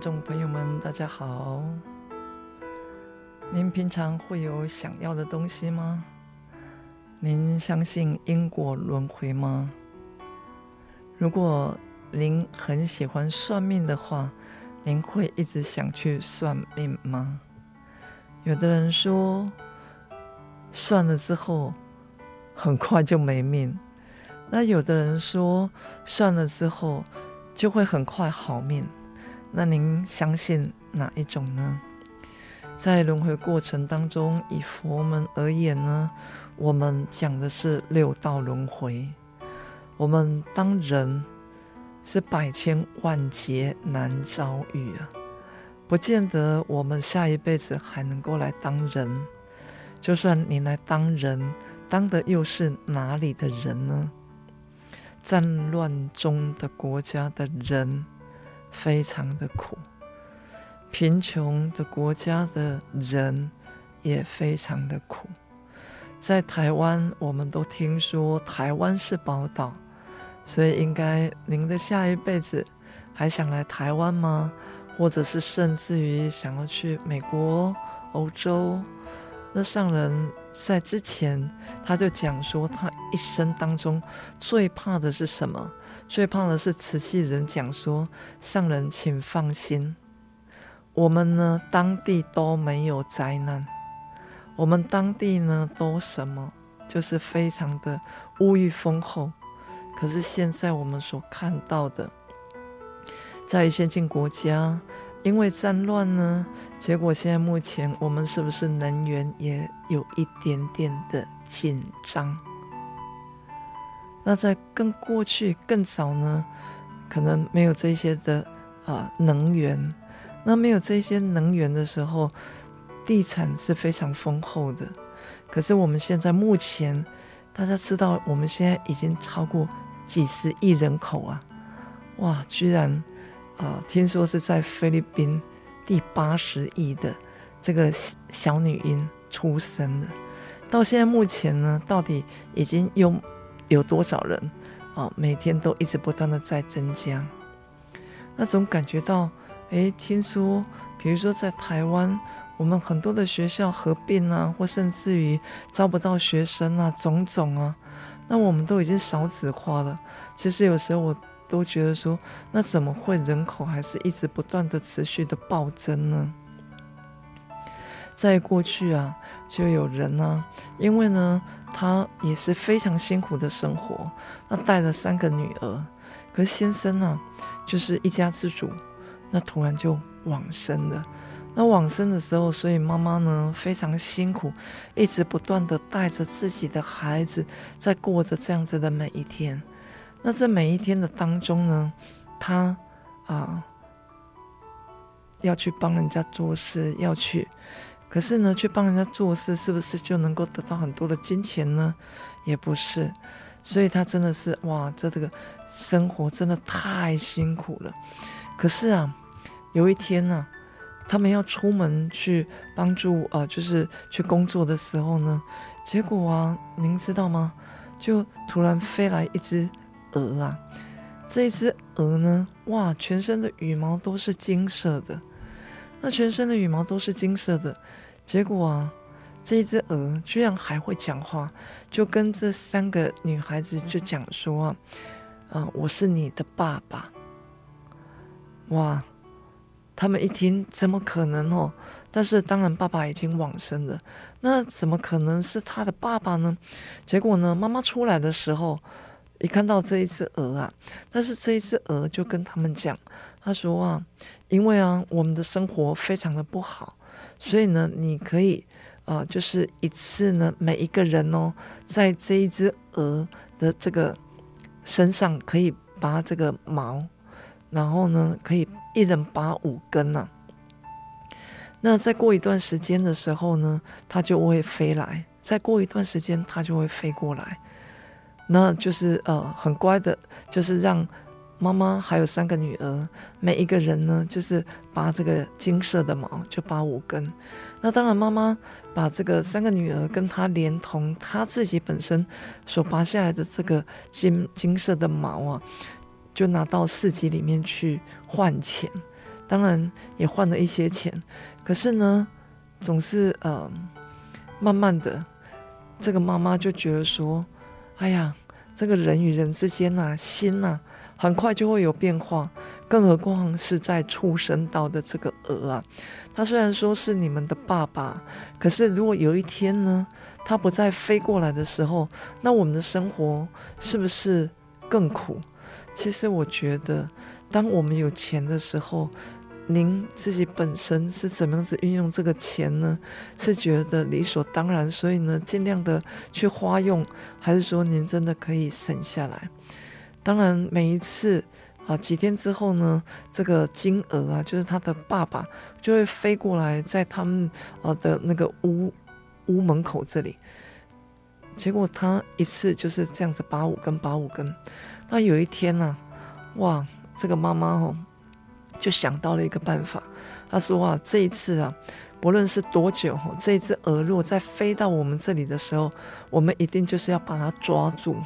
众朋友们，大家好。您平常会有想要的东西吗？您相信因果轮回吗？如果您很喜欢算命的话，您会一直想去算命吗？有的人说，算了之后很快就没命；那有的人说，算了之后就会很快好命。那您相信哪一种呢？在轮回过程当中，以佛门而言呢，我们讲的是六道轮回。我们当人是百千万劫难遭遇啊，不见得我们下一辈子还能够来当人。就算你来当人，当的又是哪里的人呢？战乱中的国家的人。非常的苦，贫穷的国家的人也非常的苦。在台湾，我们都听说台湾是宝岛，所以应该您的下一辈子还想来台湾吗？或者是甚至于想要去美国、欧洲？那上人在之前他就讲说，他一生当中最怕的是什么？最怕的是慈器人讲说，上人请放心，我们呢当地都没有灾难，我们当地呢都什么，就是非常的物欲丰厚。可是现在我们所看到的，在先进国家，因为战乱呢，结果现在目前我们是不是能源也有一点点的紧张？那在更过去更早呢，可能没有这些的啊、能源。那没有这些能源的时候，地产是非常丰厚的。可是我们现在目前，大家知道，我们现在已经超过几十亿人口啊！哇，居然啊、听说是在菲律宾第八十亿的这个小女婴出生了。到现在目前呢，到底已经有。有多少人啊？每天都一直不断的在增加，那总感觉到，诶，听说，比如说在台湾，我们很多的学校合并啊，或甚至于招不到学生啊，种种啊，那我们都已经少子化了。其实有时候我都觉得说，那怎么会人口还是一直不断的持续的暴增呢？在过去啊，就有人呢、因为呢。他也是非常辛苦的生活，那带了三个女儿，可是先生呢，就是一家之主，那突然就往生了。那往生的时候，所以妈妈呢非常辛苦，一直不断的带着自己的孩子，在过着这样子的每一天。那在每一天的当中呢，他啊、要去帮人家做事，要去。可是呢，去帮人家做事，是不是就能够得到很多的金钱呢？也不是，所以他真的是哇，这这个生活真的太辛苦了。可是啊，有一天呢、他们要出门去帮助呃，就是去工作的时候呢，结果啊，您知道吗？就突然飞来一只鹅啊，这一只鹅呢，哇，全身的羽毛都是金色的。那全身的羽毛都是金色的，结果啊，这一只鹅居然还会讲话，就跟这三个女孩子就讲说啊，啊，我是你的爸爸。哇，他们一听，怎么可能哦？但是当然，爸爸已经往生了，那怎么可能是他的爸爸呢？结果呢，妈妈出来的时候，一看到这一只鹅啊，但是这一只鹅就跟他们讲，他说啊，因为啊，我们的生活非常的不好，所以呢，你可以啊、呃，就是一次呢，每一个人哦，在这一只鹅的这个身上可以拔这个毛，然后呢，可以一人拔五根呐、啊。那再过一段时间的时候呢，它就会飞来；再过一段时间，它就会飞过来。那就是呃，很乖的，就是让妈妈还有三个女儿，每一个人呢，就是拔这个金色的毛，就拔五根。那当然，妈妈把这个三个女儿跟她连同她自己本身所拔下来的这个金金色的毛啊，就拿到市集里面去换钱。当然也换了一些钱，可是呢，总是呃，慢慢的，这个妈妈就觉得说，哎呀，这个人与人之间呐、啊，心呐、啊，很快就会有变化，更何况是在畜生道的这个鹅啊，它虽然说是你们的爸爸，可是如果有一天呢，它不再飞过来的时候，那我们的生活是不是更苦？其实我觉得，当我们有钱的时候，您自己本身是怎么样子运用这个钱呢？是觉得理所当然，所以呢，尽量的去花用，还是说您真的可以省下来？当然，每一次啊，几天之后呢，这个金鹅啊，就是他的爸爸，就会飞过来，在他们啊的那个屋屋门口这里。结果他一次就是这样子拔五根，拔五根。那有一天呢、啊，哇，这个妈妈哦。就想到了一个办法，他说啊，这一次啊，不论是多久，这只鹅如果再飞到我们这里的时候，我们一定就是要把它抓住。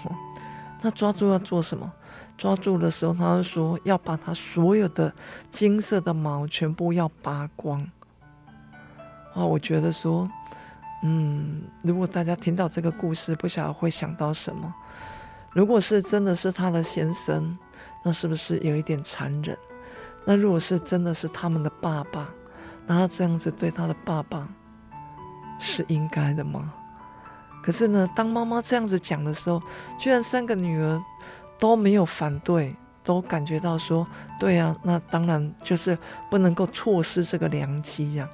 那抓住要做什么？抓住的时候，他就说要把他所有的金色的毛全部要拔光。啊，我觉得说，嗯，如果大家听到这个故事，不晓得会想到什么？如果是真的是他的先生，那是不是有一点残忍？那如果是真的是他们的爸爸，那他这样子对他的爸爸是应该的吗？可是呢，当妈妈这样子讲的时候，居然三个女儿都没有反对，都感觉到说，对啊，那当然就是不能够错失这个良机呀。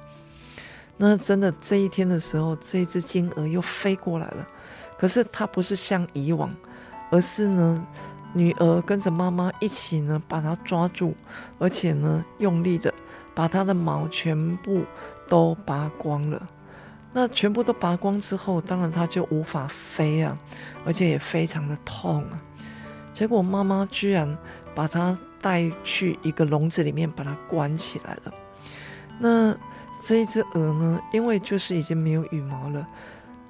那真的这一天的时候，这一只金鹅又飞过来了，可是它不是像以往，而是呢。女儿跟着妈妈一起呢，把它抓住，而且呢，用力的把它的毛全部都拔光了。那全部都拔光之后，当然它就无法飞啊，而且也非常的痛啊。结果妈妈居然把它带去一个笼子里面，把它关起来了。那这一只鹅呢，因为就是已经没有羽毛了。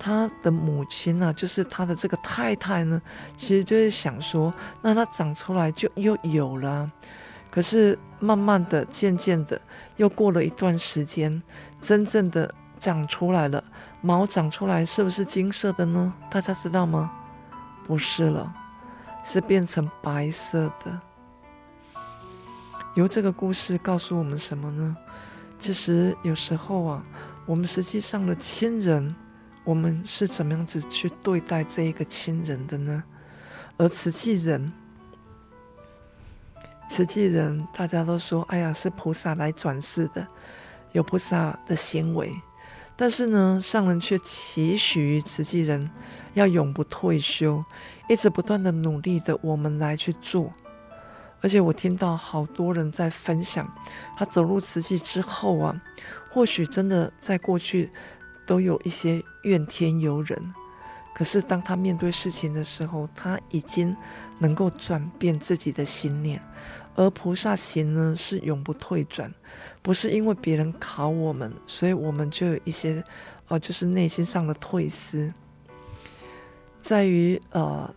他的母亲呢、啊，就是他的这个太太呢，其实就是想说，那它长出来就又有了、可是慢慢的、渐渐的，又过了一段时间，真正的长出来了，毛长出来是不是金色的呢？大家知道吗？不是了，是变成白色的。由这个故事告诉我们什么呢？其实有时候啊，我们实际上的亲人。我们是怎么样子去对待这一个亲人的呢？而慈济人，慈济人大家都说，哎呀，是菩萨来转世的，有菩萨的行为。但是呢，上人却期许于慈济人要永不退休，一直不断的努力的，我们来去做。而且我听到好多人在分享，他走入慈济之后啊，或许真的在过去。都有一些怨天尤人，可是当他面对事情的时候，他已经能够转变自己的心念。而菩萨行呢，是永不退转，不是因为别人考我们，所以我们就有一些呃，就是内心上的退失，在于呃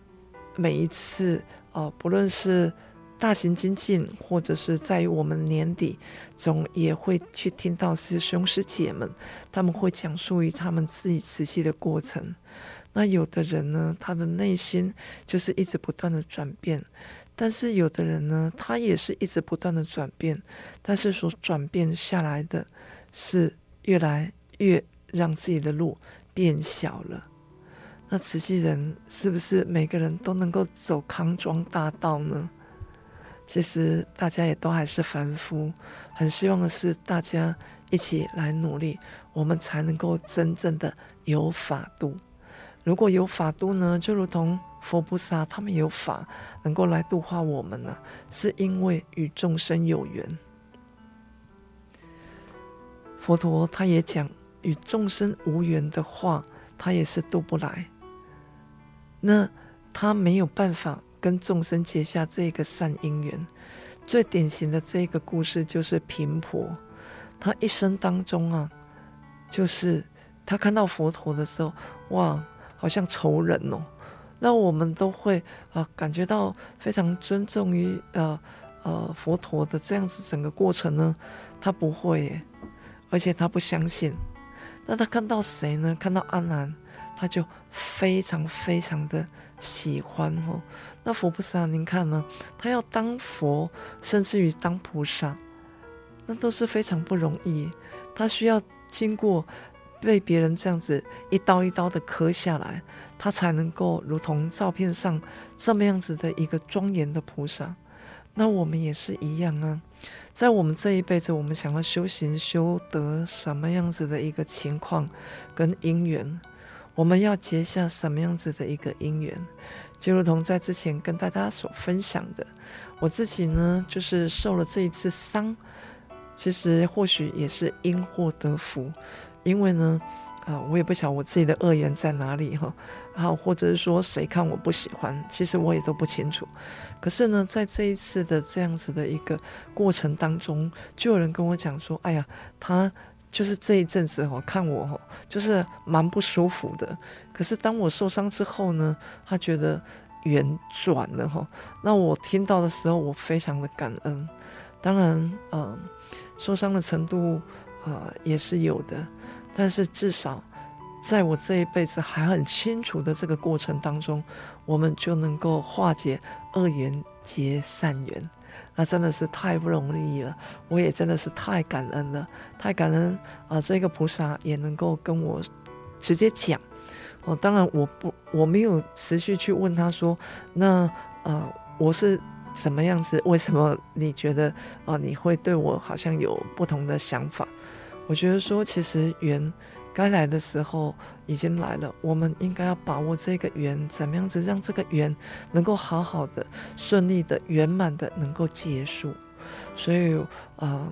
每一次呃，不论是。大型精进，或者是在于我们年底，总也会去听到师兄师姐们，他们会讲述于他们自己慈济的过程。那有的人呢，他的内心就是一直不断的转变，但是有的人呢，他也是一直不断的转变，但是所转变下来的是越来越让自己的路变小了。那慈济人是不是每个人都能够走康庄大道呢？其实大家也都还是凡夫，很希望的是大家一起来努力，我们才能够真正的有法度。如果有法度呢，就如同佛菩萨他们有法能够来度化我们呢、是因为与众生有缘。佛陀他也讲，与众生无缘的话，他也是度不来。那他没有办法。跟众生结下这个善因缘，最典型的这个故事就是频婆，她一生当中啊，就是她看到佛陀的时候，哇，好像仇人哦。那我们都会啊感觉到非常尊重于呃呃佛陀的这样子整个过程呢，他不会耶，而且他不相信。那他看到谁呢？看到阿难，他就非常非常的喜欢哦。那佛菩萨，您看呢？他要当佛，甚至于当菩萨，那都是非常不容易。他需要经过被别人这样子一刀一刀的刻下来，他才能够如同照片上这么样子的一个庄严的菩萨。那我们也是一样啊，在我们这一辈子，我们想要修行修得什么样子的一个情况跟因缘，我们要结下什么样子的一个因缘。就如同在之前跟大家所分享的，我自己呢，就是受了这一次伤，其实或许也是因祸得福，因为呢，啊、我也不晓得我自己的恶缘在哪里哈，然后或者是说谁看我不喜欢，其实我也都不清楚。可是呢，在这一次的这样子的一个过程当中，就有人跟我讲说，哎呀，他。就是这一阵子哦，看我哦，就是蛮不舒服的。可是当我受伤之后呢，他觉得圆转了哈。那我听到的时候，我非常的感恩。当然，嗯、受伤的程度啊、也是有的，但是至少在我这一辈子还很清楚的这个过程当中，我们就能够化解恶缘结善缘。那真的是太不容易了，我也真的是太感恩了，太感恩啊、这个菩萨也能够跟我直接讲哦。当然，我不我没有持续去问他说，那呃我是怎么样子？为什么你觉得啊、你会对我好像有不同的想法？我觉得说其实缘。该来的时候已经来了，我们应该要把握这个缘，怎么样子让这个缘能够好好的、顺利的、圆满的能够结束。所以，呃，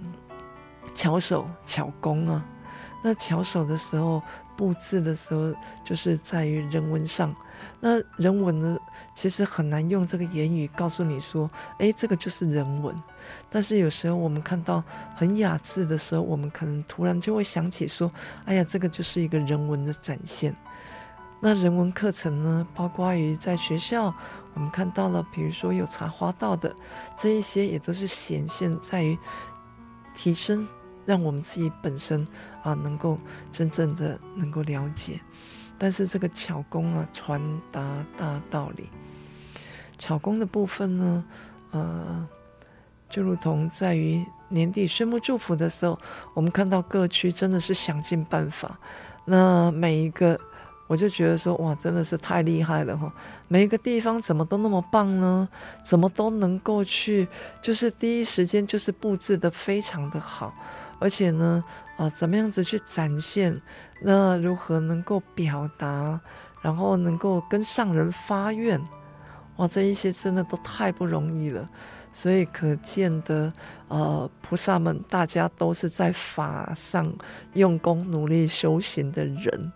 巧手巧工啊，那巧手的时候。布置的时候，就是在于人文上。那人文呢，其实很难用这个言语告诉你说，哎，这个就是人文。但是有时候我们看到很雅致的时候，我们可能突然就会想起说，哎呀，这个就是一个人文的展现。那人文课程呢，包括于在学校，我们看到了，比如说有茶花道的这一些，也都是显现在于提升。让我们自己本身啊，能够真正的能够了解，但是这个巧工啊，传达大道理。巧工的部分呢，呃，就如同在于年底宣布祝福的时候，我们看到各区真的是想尽办法，那每一个。我就觉得说，哇，真的是太厉害了哈！每一个地方怎么都那么棒呢？怎么都能够去，就是第一时间就是布置得非常的好，而且呢，啊、怎么样子去展现？那如何能够表达？然后能够跟上人发愿？哇，这一些真的都太不容易了。所以可见的，呃，菩萨们大家都是在法上用功努力修行的人。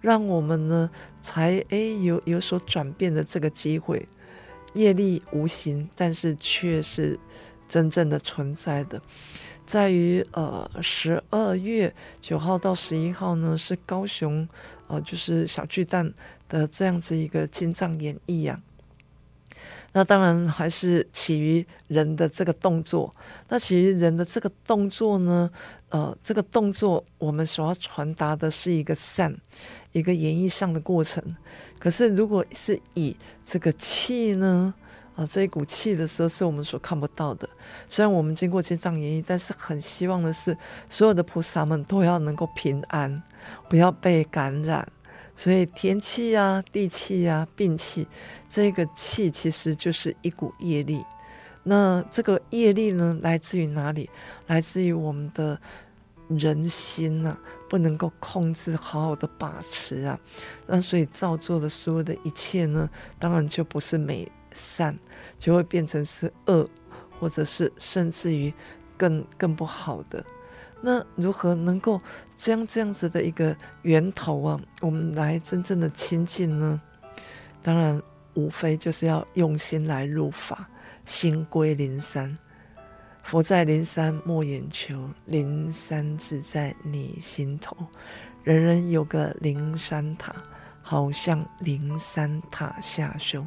让我们呢，才诶有有所转变的这个机会，业力无形，但是却是真正的存在的。在于呃十二月九号到十一号呢，是高雄呃就是小巨蛋的这样子一个金藏演绎呀。那当然还是起于人的这个动作。那起于人的这个动作呢，呃，这个动作我们所要传达的是一个善，一个演绎上的过程。可是如果是以这个气呢，啊，这一股气的时候是我们所看不到的。虽然我们经过经藏演绎，但是很希望的是，所有的菩萨们都要能够平安，不要被感染。所以天气啊、地气啊、病气，这个气其实就是一股业力。那这个业力呢，来自于哪里？来自于我们的人心呐、啊，不能够控制，好好的把持啊。那所以造作的所有的一切呢，当然就不是美。善就会变成是恶，或者是甚至于更更不好的。那如何能够将这样子的一个源头啊，我们来真正的亲近呢？当然，无非就是要用心来入法，心归灵山。佛在灵山莫远求，灵山自在你心头。人人有个灵山塔。好像灵山塔下修，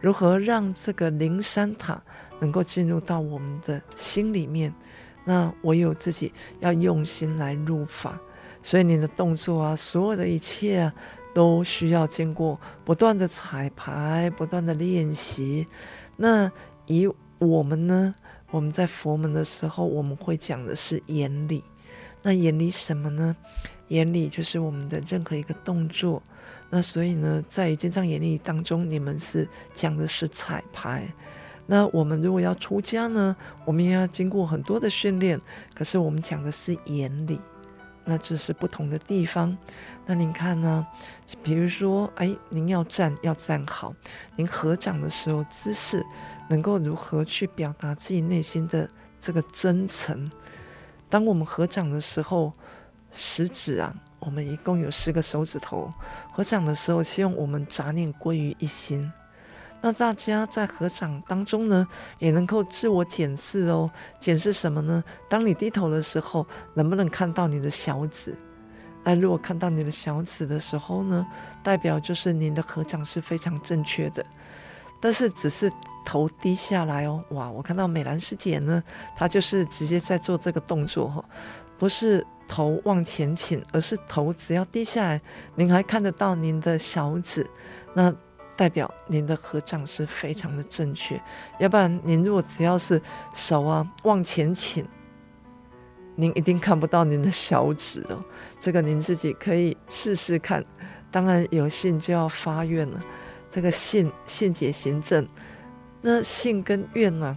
如何让这个灵山塔能够进入到我们的心里面？那唯有自己要用心来入法，所以你的动作啊，所有的一切啊，都需要经过不断的彩排、不断的练习。那以我们呢，我们在佛门的时候，我们会讲的是眼理。那眼理什么呢？眼理就是我们的任何一个动作。那所以呢，在经藏演绎当中，你们是讲的是彩排。那我们如果要出家呢，我们也要经过很多的训练。可是我们讲的是眼理，那这是不同的地方。那您看呢？比如说，哎，您要站要站好，您合掌的时候姿势能够如何去表达自己内心的这个真诚？当我们合掌的时候，食指啊。我们一共有十个手指头，合掌的时候，希望我们杂念归于一心。那大家在合掌当中呢，也能够自我检视哦。检视什么呢？当你低头的时候，能不能看到你的小指？那如果看到你的小指的时候呢，代表就是您的合掌是非常正确的。但是只是头低下来哦，哇！我看到美兰师姐呢，她就是直接在做这个动作哈，不是。头往前倾，而是头只要低下来，您还看得到您的小指，那代表您的合掌是非常的正确。要不然，您如果只要是手啊往前倾，您一定看不到您的小指哦。这个您自己可以试试看。当然有信就要发愿了，这个信信解行正，那信跟愿呢、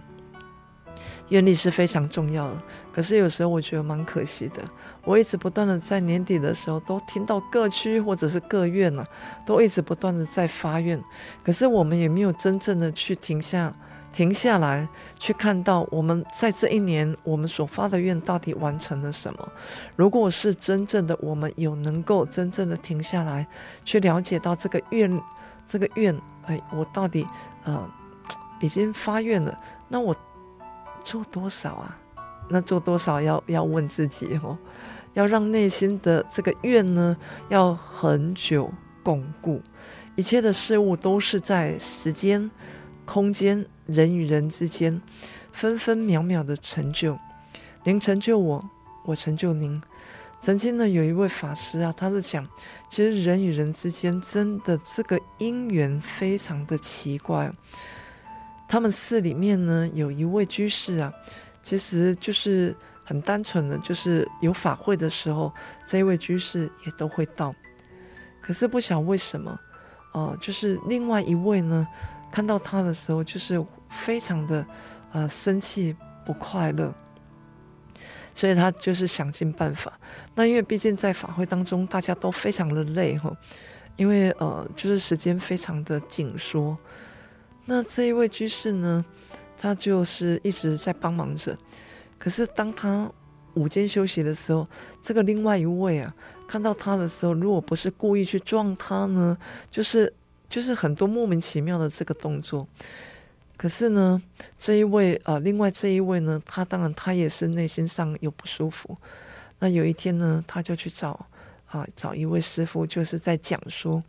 愿力是非常重要的，可是有时候我觉得蛮可惜的。我一直不断的在年底的时候都听到各区或者是各院呐、啊，都一直不断的在发愿，可是我们也没有真正的去停下、停下来去看到我们在这一年我们所发的愿到底完成了什么。如果是真正的我们有能够真正的停下来去了解到这个愿、这个愿，哎，我到底呃已经发愿了，那我。做多少啊？那做多少要要问自己哦，要让内心的这个愿呢，要很久巩固。一切的事物都是在时间、空间、人与人之间，分分秒秒的成就。您成就我，我成就您。曾经呢，有一位法师啊，他是讲，其实人与人之间真的这个因缘非常的奇怪。他们寺里面呢，有一位居士啊，其实就是很单纯的，就是有法会的时候，这一位居士也都会到。可是不晓为什么，哦、呃，就是另外一位呢，看到他的时候，就是非常的呃生气不快乐，所以他就是想尽办法。那因为毕竟在法会当中，大家都非常的累哈，因为呃，就是时间非常的紧缩。那这一位居士呢，他就是一直在帮忙着。可是当他午间休息的时候，这个另外一位啊，看到他的时候，如果不是故意去撞他呢，就是就是很多莫名其妙的这个动作。可是呢，这一位啊、另外这一位呢，他当然他也是内心上有不舒服。那有一天呢，他就去找啊，找一位师父，就是在讲说，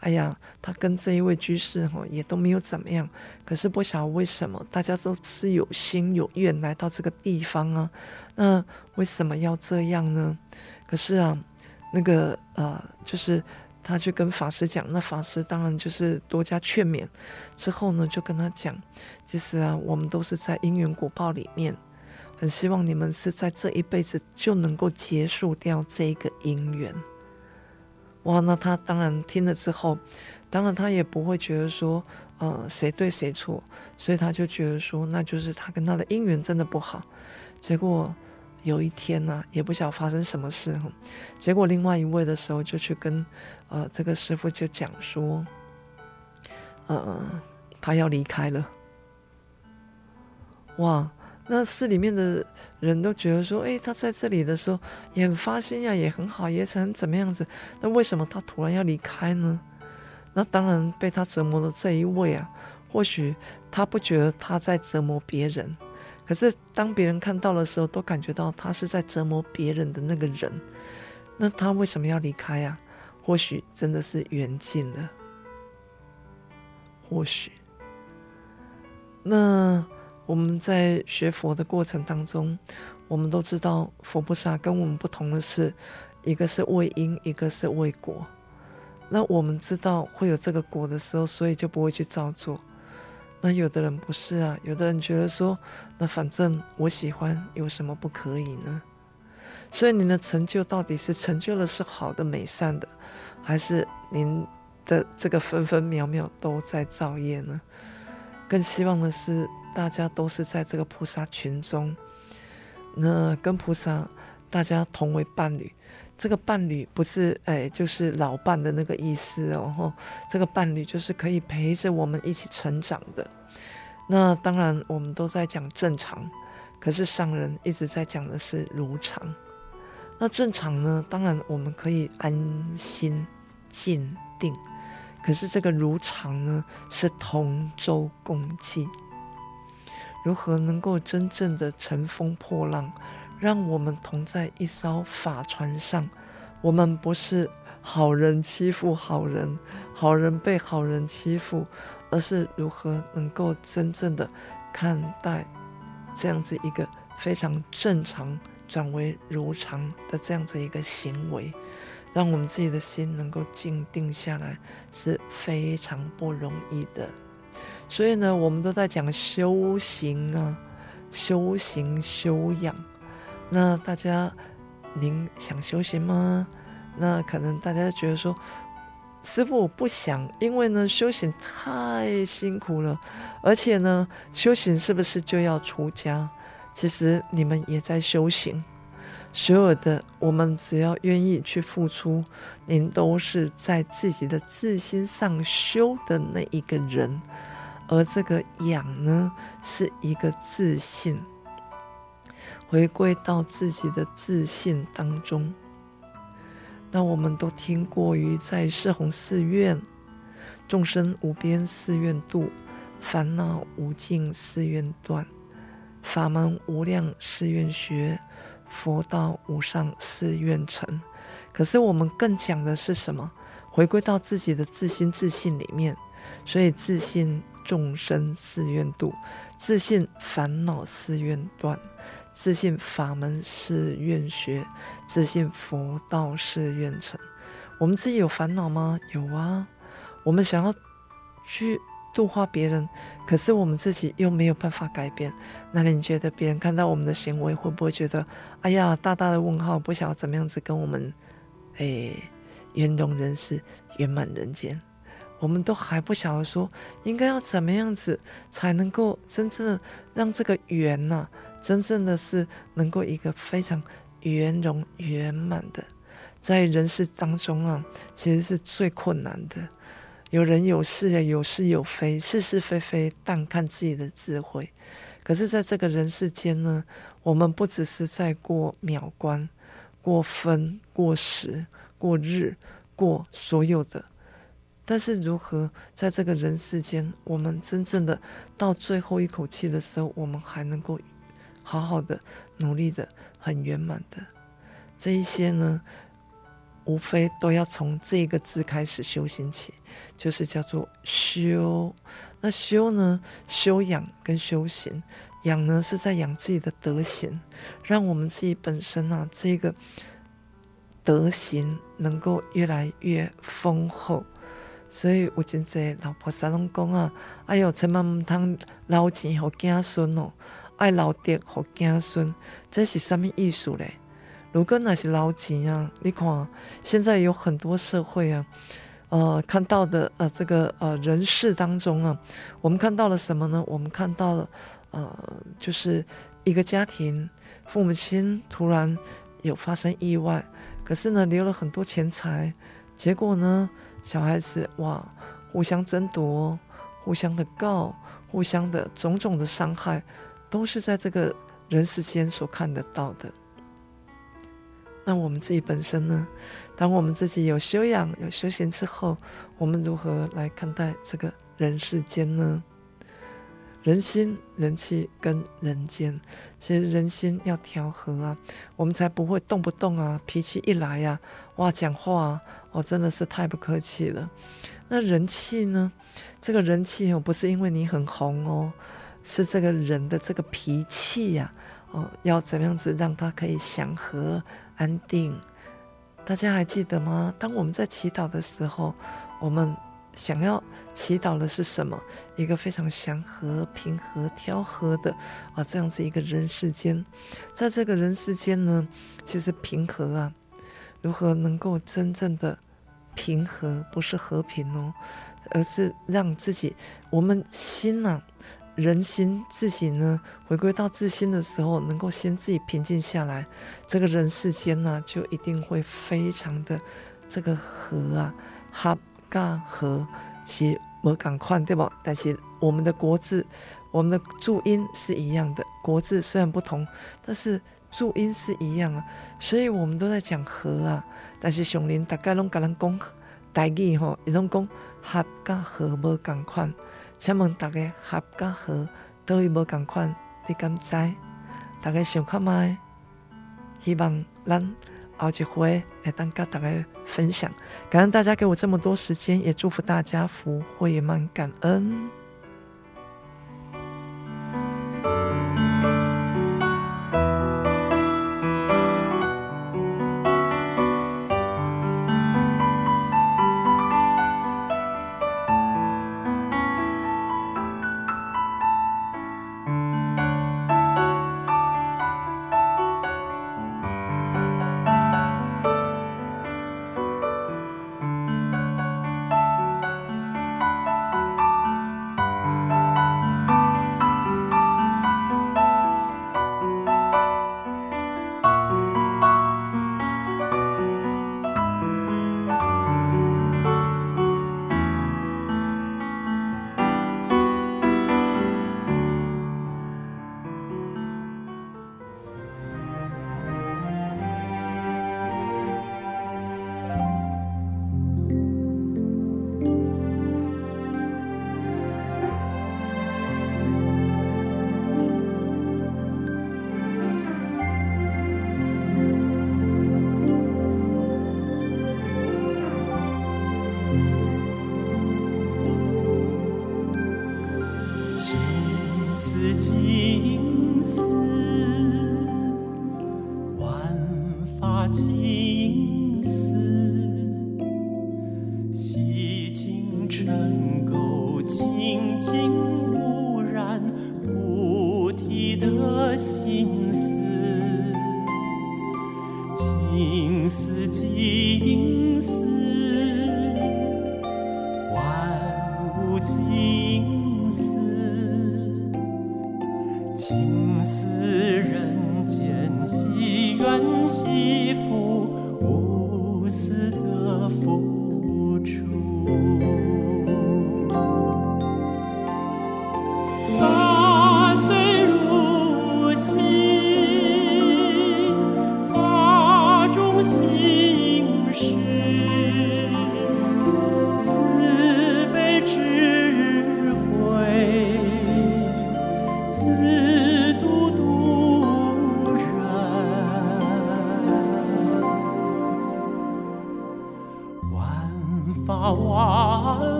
哎呀，他跟这一位居士哈也都没有怎么样，可是不晓得为什么大家都是有心有愿来到这个地方啊，那为什么要这样呢？可是啊，那个呃，就是他去跟法师讲，那法师当然就是多加劝勉，之后呢就跟他讲，其实啊，我们都是在因缘果报里面。很希望你们是在这一辈子就能够结束掉这个姻缘。哇，那他当然听了之后，当然他也不会觉得说，呃，谁对谁错，所以他就觉得说，那就是他跟他的姻缘真的不好。结果有一天呢、也不晓得发生什么事哈。结果另外一位的时候就去跟，呃，这个师傅就讲说，呃，他要离开了。哇！那寺里面的人都觉得说，哎，他在这里的时候也很发心呀，也很好，也很怎么样子。那为什么他突然要离开呢？那当然被他折磨的这一位啊，或许他不觉得他在折磨别人，可是当别人看到的时候，都感觉到他是在折磨别人的那个人。那他为什么要离开呀？或许真的是缘尽了。或许，那。我们在学佛的过程当中，我们都知道佛菩萨跟我们不同的是，一个是为因，一个是为果。那我们知道会有这个果的时候，所以就不会去造作。那有的人不是啊，有的人觉得说，那反正我喜欢，有什么不可以呢？所以您的成就到底是成就的是好的美善的，还是您的这个分分秒秒都在造业呢？更希望的是。大家都是在这个菩萨群中，那跟菩萨大家同为伴侣。这个伴侣不是哎，就是老伴的那个意思哦。这个伴侣就是可以陪着我们一起成长的。那当然，我们都在讲正常，可是上人一直在讲的是如常。那正常呢？当然我们可以安心静定，可是这个如常呢，是同舟共济。如何能够真正的乘风破浪，让我们同在一艘法船上？我们不是好人欺负好人，好人被好人欺负，而是如何能够真正的看待这样子一个非常正常转为如常的这样子一个行为，让我们自己的心能够静定下来，是非常不容易的。所以呢，我们都在讲修行啊，修行修养。那大家，您想修行吗？那可能大家觉得说，师傅我不想，因为呢，修行太辛苦了，而且呢，修行是不是就要出家？其实你们也在修行，所有的我们只要愿意去付出，您都是在自己的自心上修的那一个人。而这个养呢，是一个自信，回归到自己的自信当中。那我们都听过于在四弘誓愿，众生无边誓愿度，烦恼无尽誓愿断，法门无量誓愿学，佛道无上誓愿成。可是我们更讲的是什么？回归到自己的自心自信里面，所以自信。众生誓愿度，自信烦恼誓愿断，自信法门誓愿学，自信佛道誓愿成。我们自己有烦恼吗？有啊。我们想要去度化别人，可是我们自己又没有办法改变。那你觉得别人看到我们的行为，会不会觉得，哎呀，大大的问号，不晓得怎么样子跟我们，哎，圆融人世，圆满人间？我们都还不晓得说应该要怎么样子才能够真正让这个缘呐，真正的是能够一个非常圆融圆满的，在人世当中啊，其实是最困难的。有人有事啊，有是有非，是是非非，但看自己的智慧。可是，在这个人世间呢，我们不只是在过秒关、过分、过时、过日、过所有的。但是，如何在这个人世间，我们真正的到最后一口气的时候，我们还能够好好的努力的、很圆满的这一些呢？无非都要从这个字开始修行起，就是叫做修。那修呢，修养跟修行，养呢是在养自己的德行，让我们自己本身啊这个德行能够越来越丰厚。所以有真济老菩萨拢讲啊，哎哟，千万唔通留钱给子孙哦，爱留德给子孙，这是什么意思嘞？如果那是老钱啊，你看现在有很多社会啊，呃，看到的呃这个呃人世当中啊，我们看到了什么呢？我们看到了呃，就是一个家庭，父母亲突然有发生意外，可是呢留了很多钱财，结果呢小孩子哇互相争夺，互相的告，互相的种种的伤害，都是在这个人世间所看得到的。那我们自己本身呢？当我们自己有修养、有修行之后，我们如何来看待这个人世间呢？人心、人气跟人间，其实人心要调和啊，我们才不会动不动啊，脾气一来呀、啊，哇，讲话啊，我真的是太不客气了。那人气呢？这个人气哦，不是因为你很红哦，是这个人的这个脾气呀、啊，哦，要怎么样子让他可以祥和。安定，大家还记得吗？当我们在祈祷的时候，我们想要祈祷的是什么？一个非常祥和、平和、调和的啊，这样子一个人世间。在这个人世间呢，其实平和啊，如何能够真正的平和？不是和平哦，而是让自己，我们心呐、啊。人心自己呢，回归到自心的时候，能够先自己平静下来，这个人世间呢，就一定会非常的这个和啊，和嘎和是没赶快对吧？但是我们的国字，我们的注音是一样的，国字虽然不同，但是注音是一样啊，所以我们都在讲和啊。但是熊林大概拢跟人讲台语吼，伊拢讲和嘎和没赶快。请问大家合甲和都有无共款？你敢知？大家想看麦？希望咱后一回会当跟大家分享。感恩大家给我这么多时间，也祝福大家福慧满，感恩。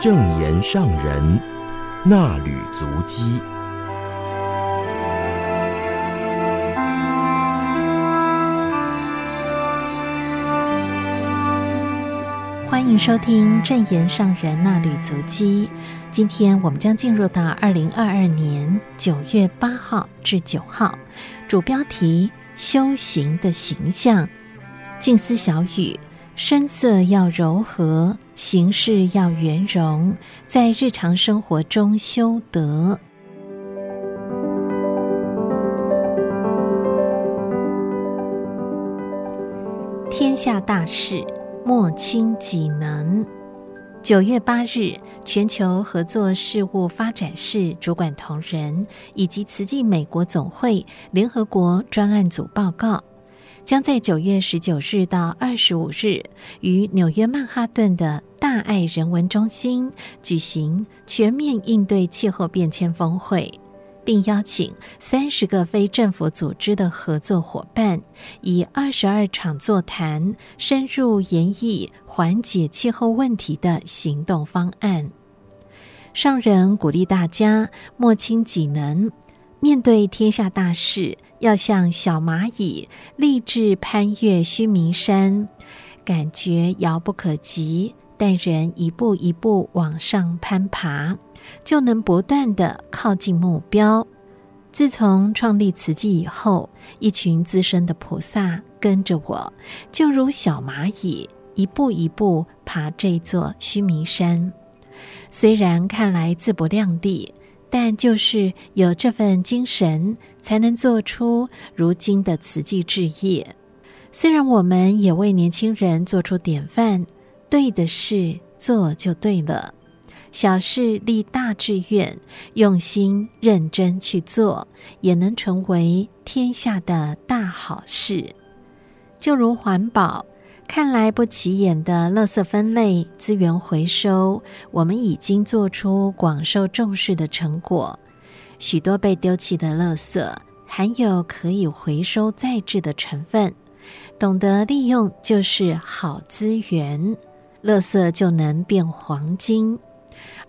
正言上人那履足迹。欢迎收听正言上人那履足迹。今天我们将进入到二零二二年九月八号至九号，主标题：修行的形象。静思小语。声色要柔和，形式要圆融，在日常生活中修德。天下大事，莫轻己能。九月八日，全球合作事务发展室主管同仁以及慈济美国总会联合国专案组报告。将在九月十九日到二十五日，于纽约曼哈顿的大爱人文中心举行全面应对气候变迁峰会，并邀请三十个非政府组织的合作伙伴，以二十二场座谈，深入研议缓解气候问题的行动方案。上人鼓励大家莫轻己能。面对天下大事，要像小蚂蚁立志攀越须弥山，感觉遥不可及，但人一步一步往上攀爬，就能不断地靠近目标。自从创立慈济以后，一群资深的菩萨跟着我，就如小蚂蚁一步一步爬这座须弥山。虽然看来自不量力。但就是有这份精神，才能做出如今的慈济志业。虽然我们也为年轻人做出典范，对的事做就对了，小事立大志愿，用心认真去做，也能成为天下的大好事。就如环保。看来不起眼的垃圾分类、资源回收，我们已经做出广受重视的成果。许多被丢弃的垃圾含有可以回收再制的成分，懂得利用就是好资源，垃圾就能变黄金。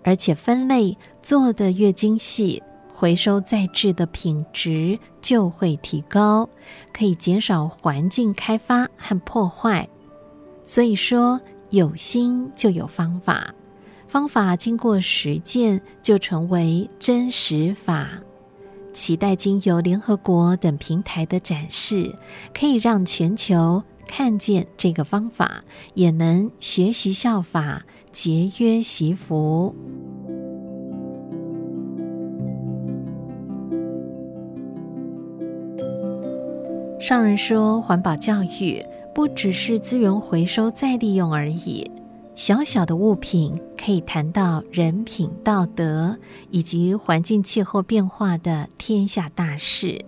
而且分类做得越精细，回收再制的品质就会提高，可以减少环境开发和破坏。所以说，有心就有方法，方法经过实践就成为真实法。期待经由联合国等平台的展示，可以让全球看见这个方法，也能学习效法，节约惜福。上人说，环保教育不只是资源回收再利用而已。小小的物品可以谈到人品、道德以及环境气候变化的天下大事，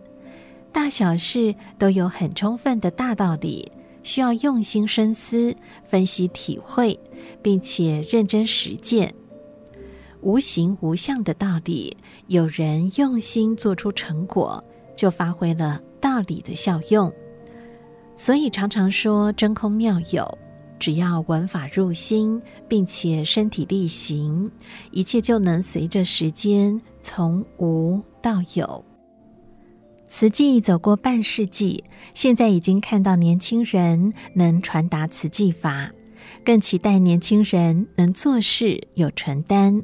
大小事都有很充分的大道理，需要用心深思、分析、体会，并且认真实践。无形无相的道理，有人用心做出成果，就发挥了道理的效用。所以常常说真空妙有。只要闻法入心，并且身体力行，一切就能随着时间从无到有。慈济走过半世纪，现在已经看到年轻人能传达慈济法，更期待年轻人能做事有承担。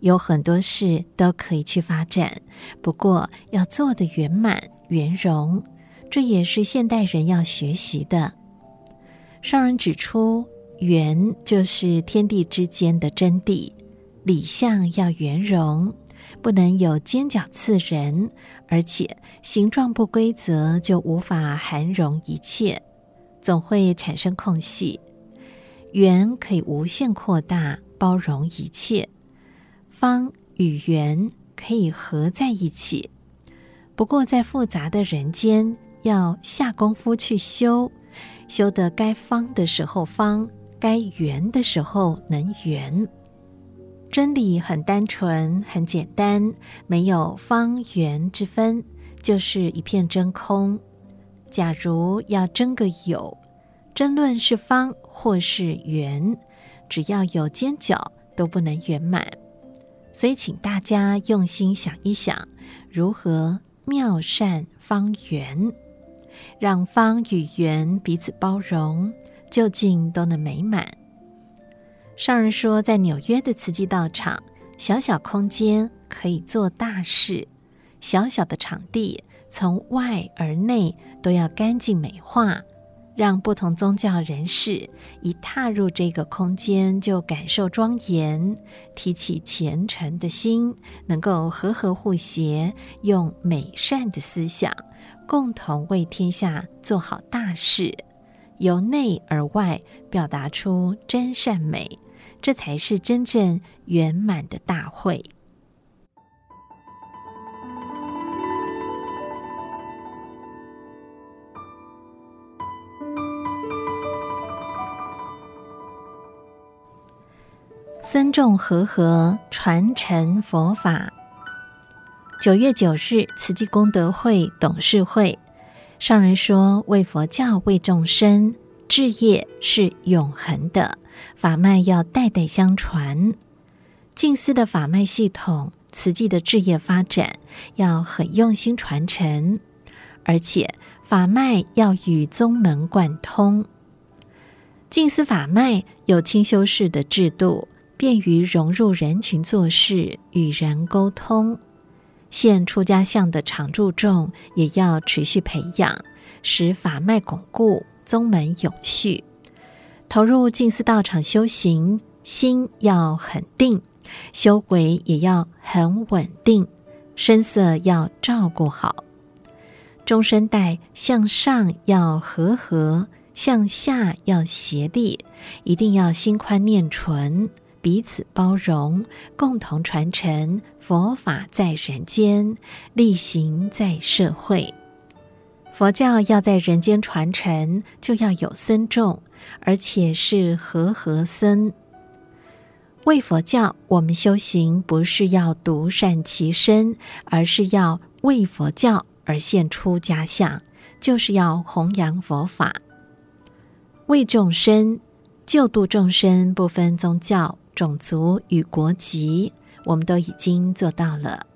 有很多事都可以去发展，不过要做得圆满圆融，这也是现代人要学习的。上人指出，圆就是天地之间的真谛，理相要圆融，不能有尖角刺人，而且形状不规则就无法涵容一切，总会产生空隙。圆可以无限扩大，包容一切；方与圆可以合在一起。不过在复杂的人间，要下功夫去修。修得该方的时候方，该圆的时候能圆。真理很单纯，很简单，没有方圆之分，就是一片真空。假如要争个有，争论是方或是圆，只要有尖角都不能圆满。所以，请大家用心想一想，如何妙善方圆。让方与圆彼此包容，究竟都能美满。上人说，在纽约的慈济道场，小小空间可以做大事，小小的场地从外而内都要干净美化，让不同宗教人士一踏入这个空间就感受庄严，提起虔诚的心，能够和和互协，用美善的思想。共同为天下做好大事，由内而外表达出真善美，这才是真正圆满的大会。僧众和合传承佛法。九月九日，慈济功德会董事会上人说：“为佛教，为众生，志业是永恒的，法脉要代代相传。静思的法脉系统，慈济的志业发展要很用心传承，而且法脉要与宗门贯通。静思法脉有清修士的制度，便于融入人群做事，与人沟通。”现出家相的常住众也要持续培养，使法脉巩固，宗门永续。投入静思道场修行，心要很定，修为也要很稳定，声色要照顾好。中生代向上要和合，向下要协力，一定要心宽念纯。彼此包容，共同传承佛法在人间，力行在社会。佛教要在人间传承，就要有僧众，而且是和合僧。为佛教，我们修行不是要独善其身，而是要为佛教而现出家相，就是要弘扬佛法，为众生救度众生，不分宗教。种族与国籍，我们都已经做到了。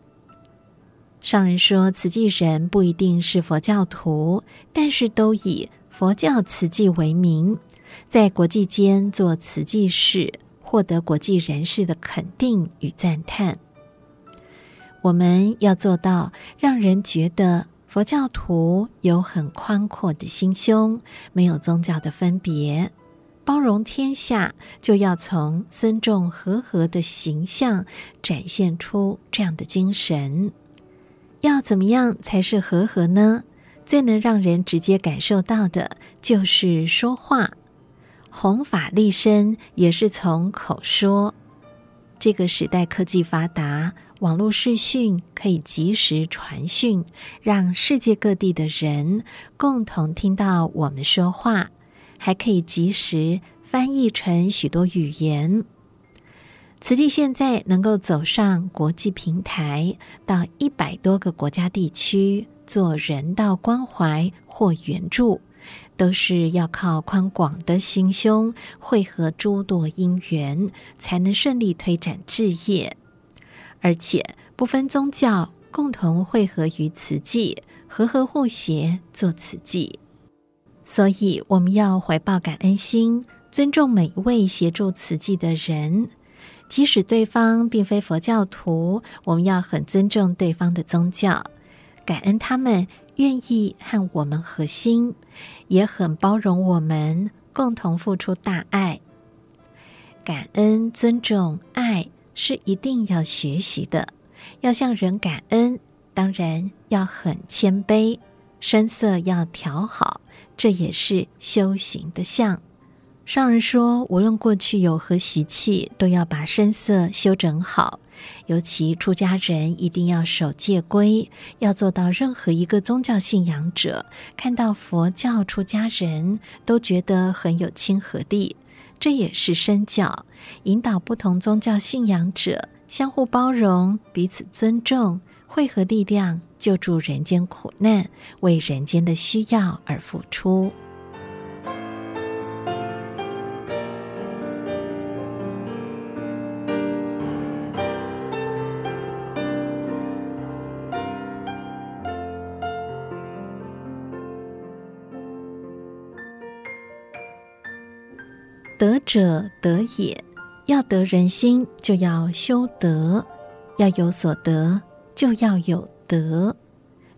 上人说，慈济人不一定是佛教徒，但是都以佛教慈济为名，在国际间做慈济事，获得国际人士的肯定与赞叹。我们要做到，让人觉得佛教徒有很宽阔的心胸，没有宗教的分别，包容天下，就要从僧众和合的形象展现出这样的精神。要怎么样才是和合呢？最能让人直接感受到的就是说话。弘法立身也是从口说。这个时代科技发达。网络视讯可以及时传讯，让世界各地的人共同听到我们说话，还可以及时翻译成许多语言。慈济现在能够走上国际平台，到一百多个国家地区做人道关怀或援助，都是要靠宽广的心胸，汇合诸多因缘，才能顺利推展志业。而且不分宗教，共同汇合于慈济，和合互协做慈济。所以我们要怀抱感恩心，尊重每一位协助慈济的人，即使对方并非佛教徒，我们要很尊重对方的宗教，感恩他们愿意和我们合心，也很包容我们，共同付出大爱。感恩、尊重、爱。是一定要学习的，要向人感恩，当然要很谦卑，声色要调好，这也是修行的相。上人说，无论过去有何习气，都要把声色修整好。尤其出家人一定要守戒规，要做到任何一个宗教信仰者看到佛教出家人都觉得很有亲和力。这也是身教，引导不同宗教信仰者相互包容、彼此尊重，汇合力量，救助人间苦难，为人间的需要而付出。德者德也，要得人心，就要修德；要有所得，就要有德。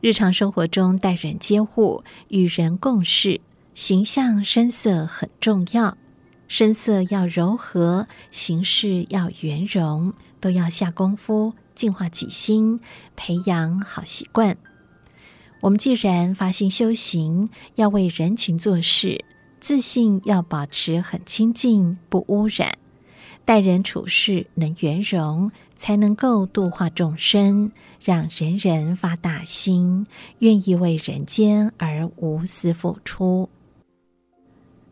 日常生活中待人接物、与人共事，形象声色很重要。声色要柔和，行事要圆融，都要下功夫净化己心，培养好习惯。我们既然发心修行，要为人群做事。自信要保持很清净，不污染；待人处事能圆融，才能够度化众生，让人人发大心，愿意为人间而无私付出。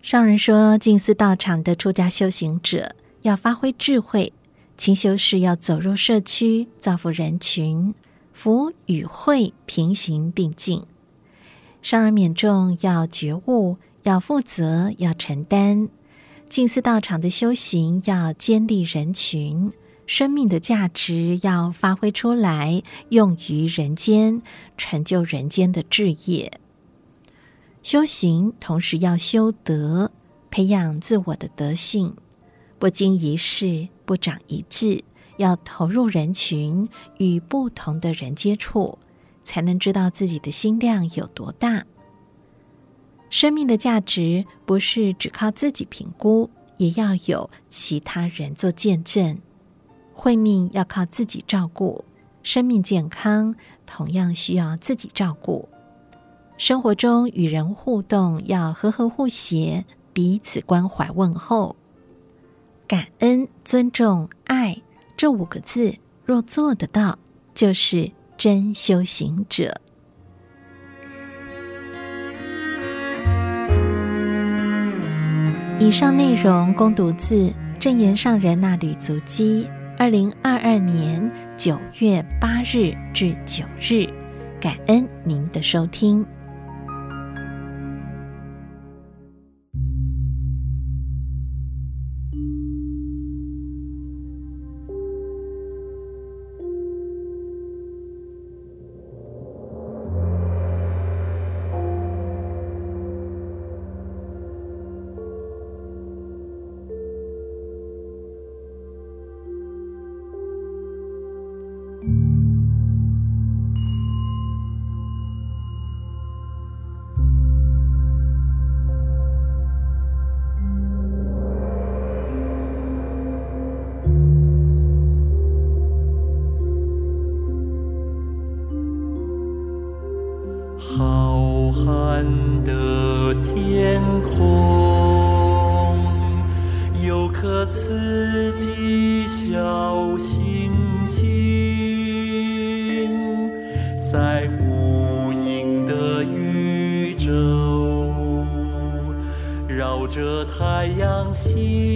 上人说，静思道场的出家修行者要发挥智慧，勤修是要走入社区，造福人群，福与慧平行并进。上人勉重要觉悟。要负责，要承担；静思道场的修行要坚立人群，生命的价值要发挥出来，用于人间，成就人间的志业。修行同时要修德，培养自我的德性，不经一事，不长一智，要投入人群，与不同的人接触，才能知道自己的心量有多大。生命的价值不是只靠自己评估，也要有其他人做见证。慧命要靠自己照顾，生命健康同样需要自己照顾。生活中与人互动要和和互协，彼此关怀问候。感恩、尊重、爱这五个字，若做得到，就是真修行者。以上内容供读自正言上人那履足迹，二零二二年九月八日至九日，感恩您的收听。阳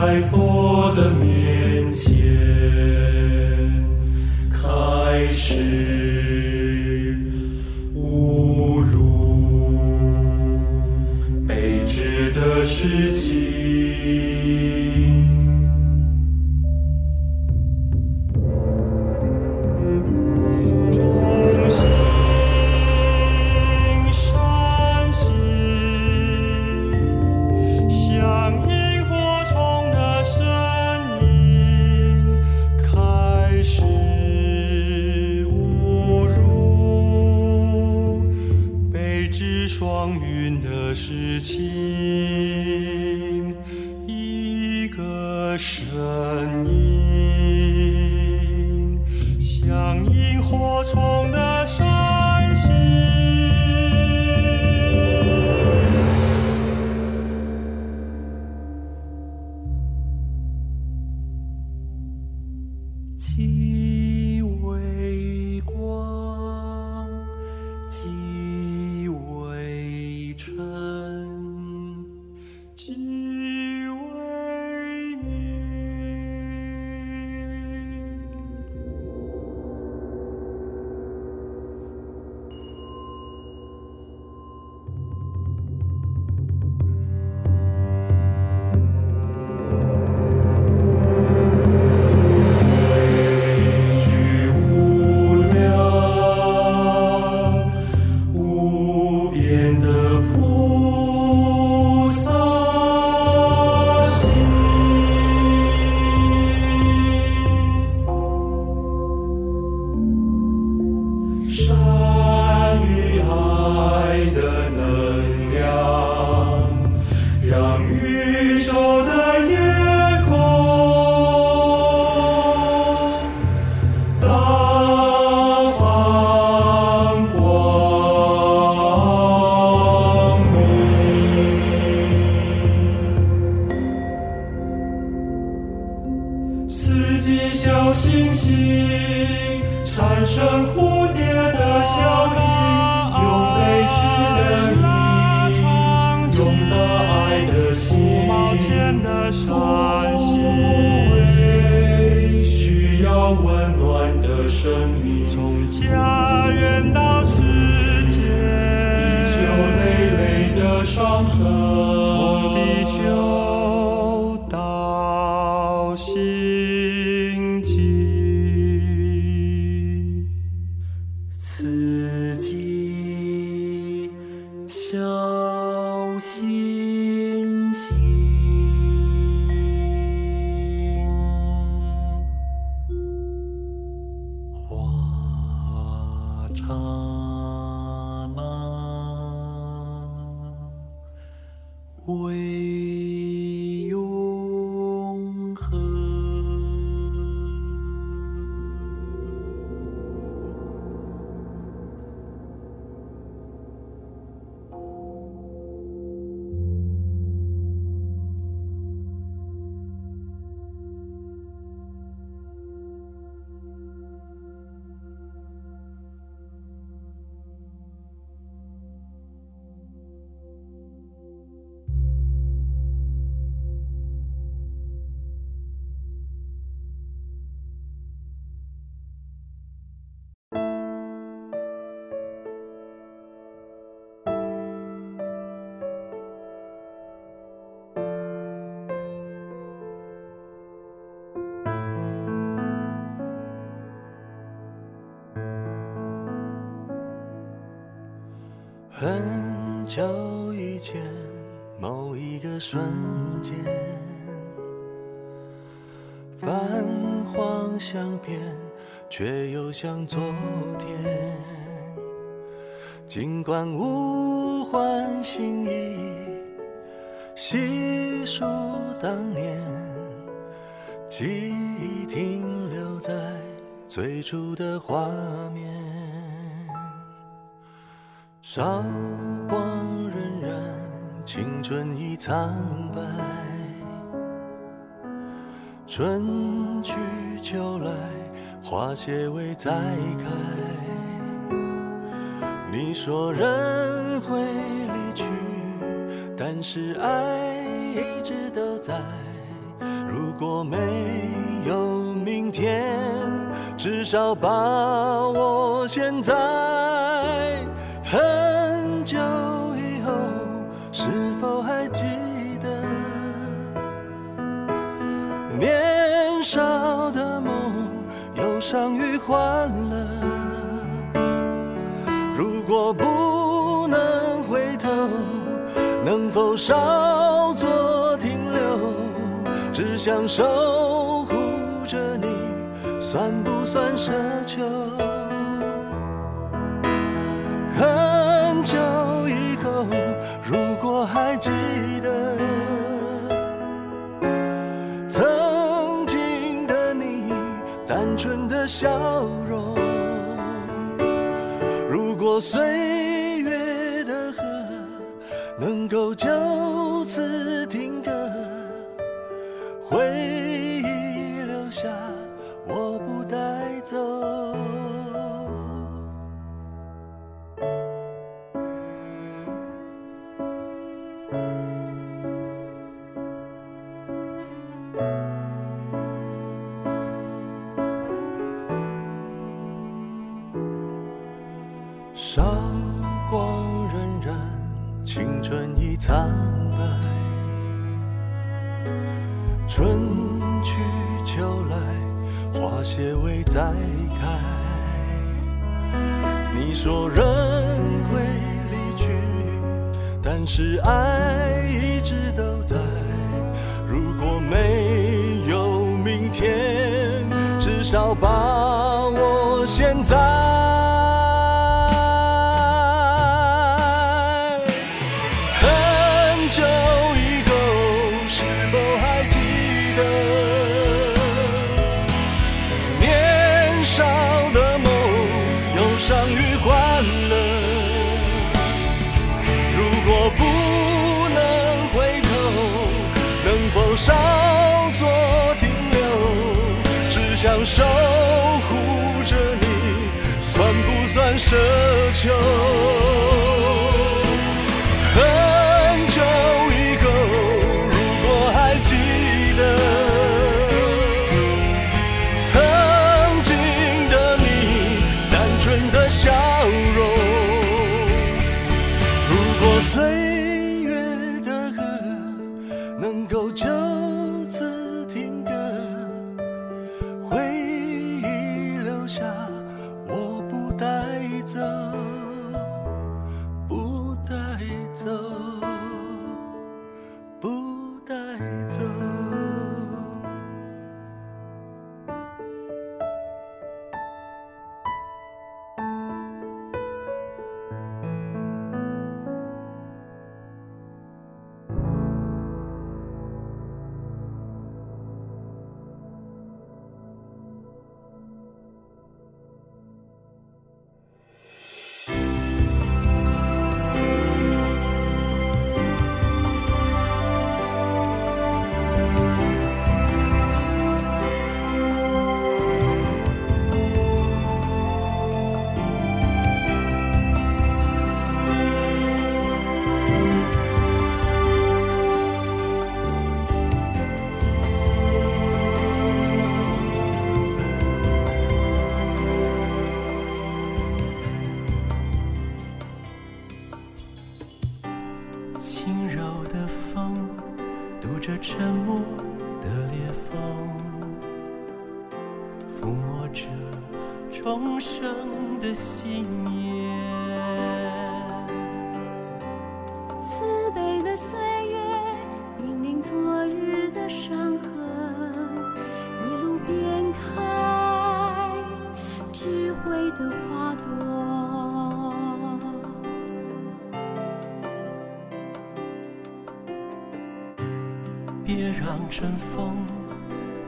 在佛的面很久以前，某一个瞬间，泛黄相片，却又像昨天。尽管物换星移，细数当年，记忆停留在最初的画面。韶光荏苒，青春已苍白。春去秋来，花谢未再开。你说人会离去，但是爱一直都在。如果没有明天，至少把握现在。很久以后，是否还记得年少的梦，忧伤与欢乐？如果不能回头，能否稍作停留？只想守护着你，算不算奢求？记得曾经的你，单纯的笑容。如果岁的花朵。别让春风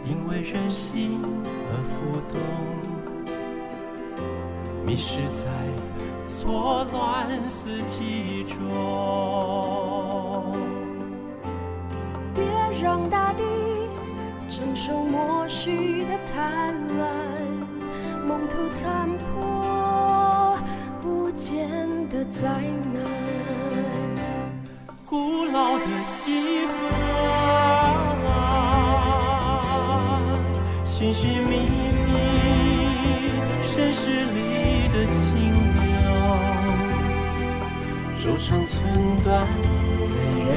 因为任性而浮动，迷失在错乱四季中。别让大地承受默许的贪婪，梦途残破的灾难。古老的西河，寻寻觅觅，盛世里的清流，柔肠寸断的人